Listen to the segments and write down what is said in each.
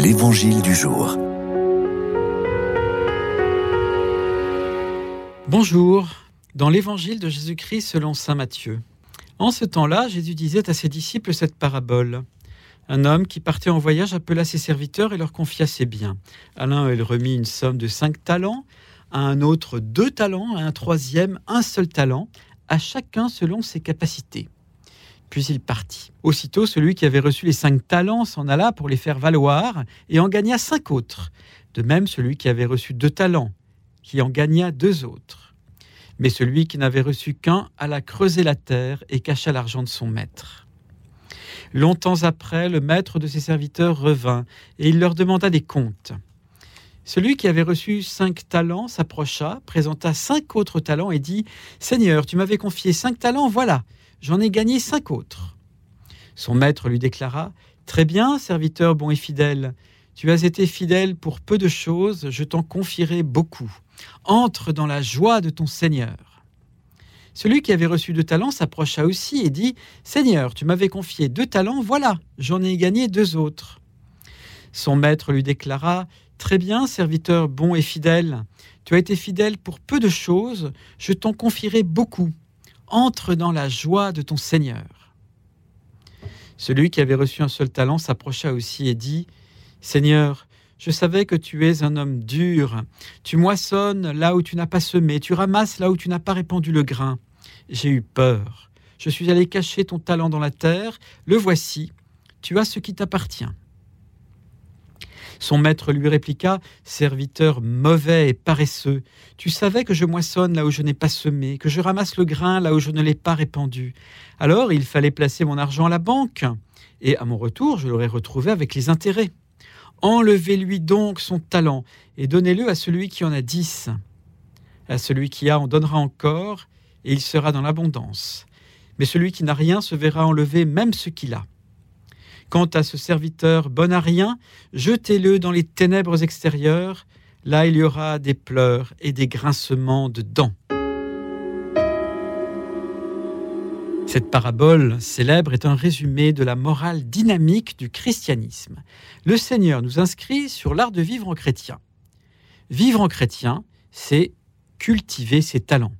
L'Évangile du jour. Bonjour, dans l'Évangile de Jésus-Christ selon Saint Matthieu. En ce temps-là, Jésus disait à ses disciples cette parabole. Un homme qui partait en voyage appela ses serviteurs et leur confia ses biens. À l'un, il remit une somme de cinq talents, à un autre deux talents, à un troisième un seul talent, à chacun selon ses capacités. Puis il partit. Aussitôt, celui qui avait reçu les cinq talents s'en alla pour les faire valoir et en gagna cinq autres. De même, celui qui avait reçu deux talents, qui en gagna deux autres. Mais celui qui n'avait reçu qu'un alla creuser la terre et cacha l'argent de son maître. Longtemps après, le maître de ses serviteurs revint et il leur demanda des comptes. Celui qui avait reçu cinq talents s'approcha, présenta cinq autres talents et dit Seigneur, tu m'avais confié cinq talents, voilà, j'en ai gagné cinq autres. Son maître lui déclara Très bien, serviteur bon et fidèle, tu as été fidèle pour peu de choses, je t'en confierai beaucoup. Entre dans la joie de ton Seigneur. Celui qui avait reçu deux talents s'approcha aussi et dit Seigneur, tu m'avais confié deux talents, voilà, j'en ai gagné deux autres. Son maître lui déclara Très bien, serviteur bon et fidèle, tu as été fidèle pour peu de choses, je t'en confierai beaucoup. Entre dans la joie de ton Seigneur. Celui qui avait reçu un seul talent s'approcha aussi et dit, Seigneur, je savais que tu es un homme dur, tu moissonnes là où tu n'as pas semé, tu ramasses là où tu n'as pas répandu le grain. J'ai eu peur, je suis allé cacher ton talent dans la terre, le voici, tu as ce qui t'appartient. Son maître lui répliqua Serviteur mauvais et paresseux, tu savais que je moissonne là où je n'ai pas semé, que je ramasse le grain là où je ne l'ai pas répandu. Alors il fallait placer mon argent à la banque, et à mon retour je l'aurais retrouvé avec les intérêts. Enlevez-lui donc son talent et donnez-le à celui qui en a dix. À celui qui a en donnera encore, et il sera dans l'abondance. Mais celui qui n'a rien se verra enlever même ce qu'il a. Quant à ce serviteur bon à rien, jetez-le dans les ténèbres extérieures, là il y aura des pleurs et des grincements de dents. Cette parabole célèbre est un résumé de la morale dynamique du christianisme. Le Seigneur nous inscrit sur l'art de vivre en chrétien. Vivre en chrétien, c'est cultiver ses talents.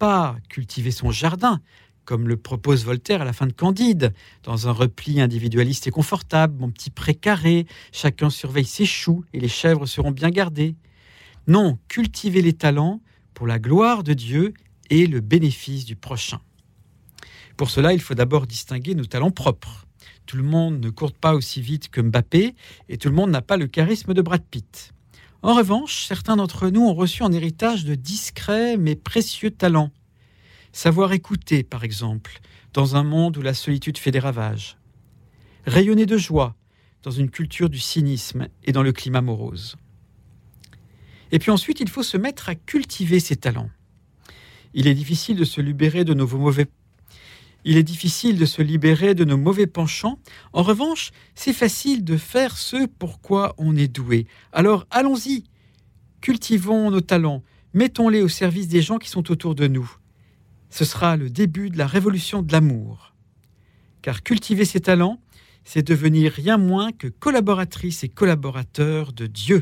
Pas cultiver son jardin, comme le propose Voltaire à la fin de Candide, dans un repli individualiste et confortable, mon petit précaré, chacun surveille ses choux et les chèvres seront bien gardées. Non, cultiver les talents pour la gloire de Dieu et le bénéfice du prochain. Pour cela, il faut d'abord distinguer nos talents propres. Tout le monde ne court pas aussi vite que Mbappé et tout le monde n'a pas le charisme de Brad Pitt. En revanche, certains d'entre nous ont reçu en héritage de discrets mais précieux talents Savoir écouter, par exemple, dans un monde où la solitude fait des ravages. Rayonner de joie dans une culture du cynisme et dans le climat morose. Et puis ensuite, il faut se mettre à cultiver ses talents. Il est difficile de se libérer de nos mauvais il est difficile de se libérer de nos mauvais penchants. En revanche, c'est facile de faire ce pourquoi on est doué. Alors allons-y, cultivons nos talents, mettons-les au service des gens qui sont autour de nous ce sera le début de la révolution de l'amour. Car cultiver ses talents, c'est devenir rien moins que collaboratrice et collaborateur de Dieu.